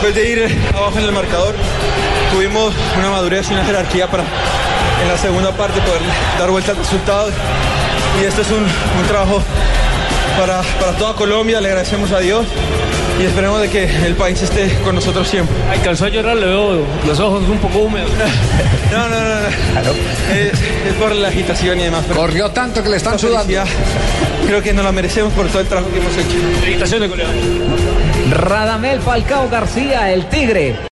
después de ir abajo en el marcador, tuvimos una madurez y una jerarquía para en la segunda parte poder dar vuelta al resultado. Y esto es un, un trabajo para, para toda Colombia. Le agradecemos a Dios y esperemos de que el país esté con nosotros siempre. Alcanzó a llorar, le veo los ojos un poco húmedos. No, no, no, no. Es, es por la agitación y demás. pero Corrió tanto que le están sudando. Creo que nos la merecemos por todo el trabajo que hemos hecho. Felicitaciones, colega. Radamel Falcao García, el Tigre.